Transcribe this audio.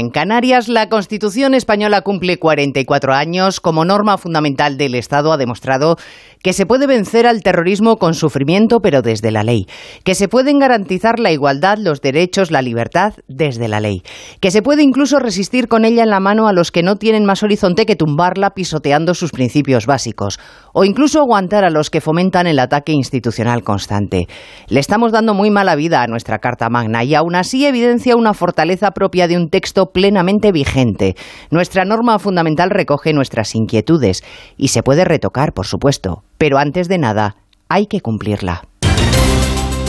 En Canarias, la Constitución española cumple 44 años. Como norma fundamental del Estado ha demostrado que se puede vencer al terrorismo con sufrimiento, pero desde la ley. Que se pueden garantizar la igualdad, los derechos, la libertad desde la ley. Que se puede incluso resistir con ella en la mano a los que no tienen más horizonte que tumbarla pisoteando sus principios básicos. O incluso aguantar a los que fomentan el ataque institucional constante. Le estamos dando muy mala vida a nuestra Carta Magna y aún así evidencia una fortaleza propia de un texto plenamente vigente. Nuestra norma fundamental recoge nuestras inquietudes y se puede retocar, por supuesto, pero antes de nada hay que cumplirla.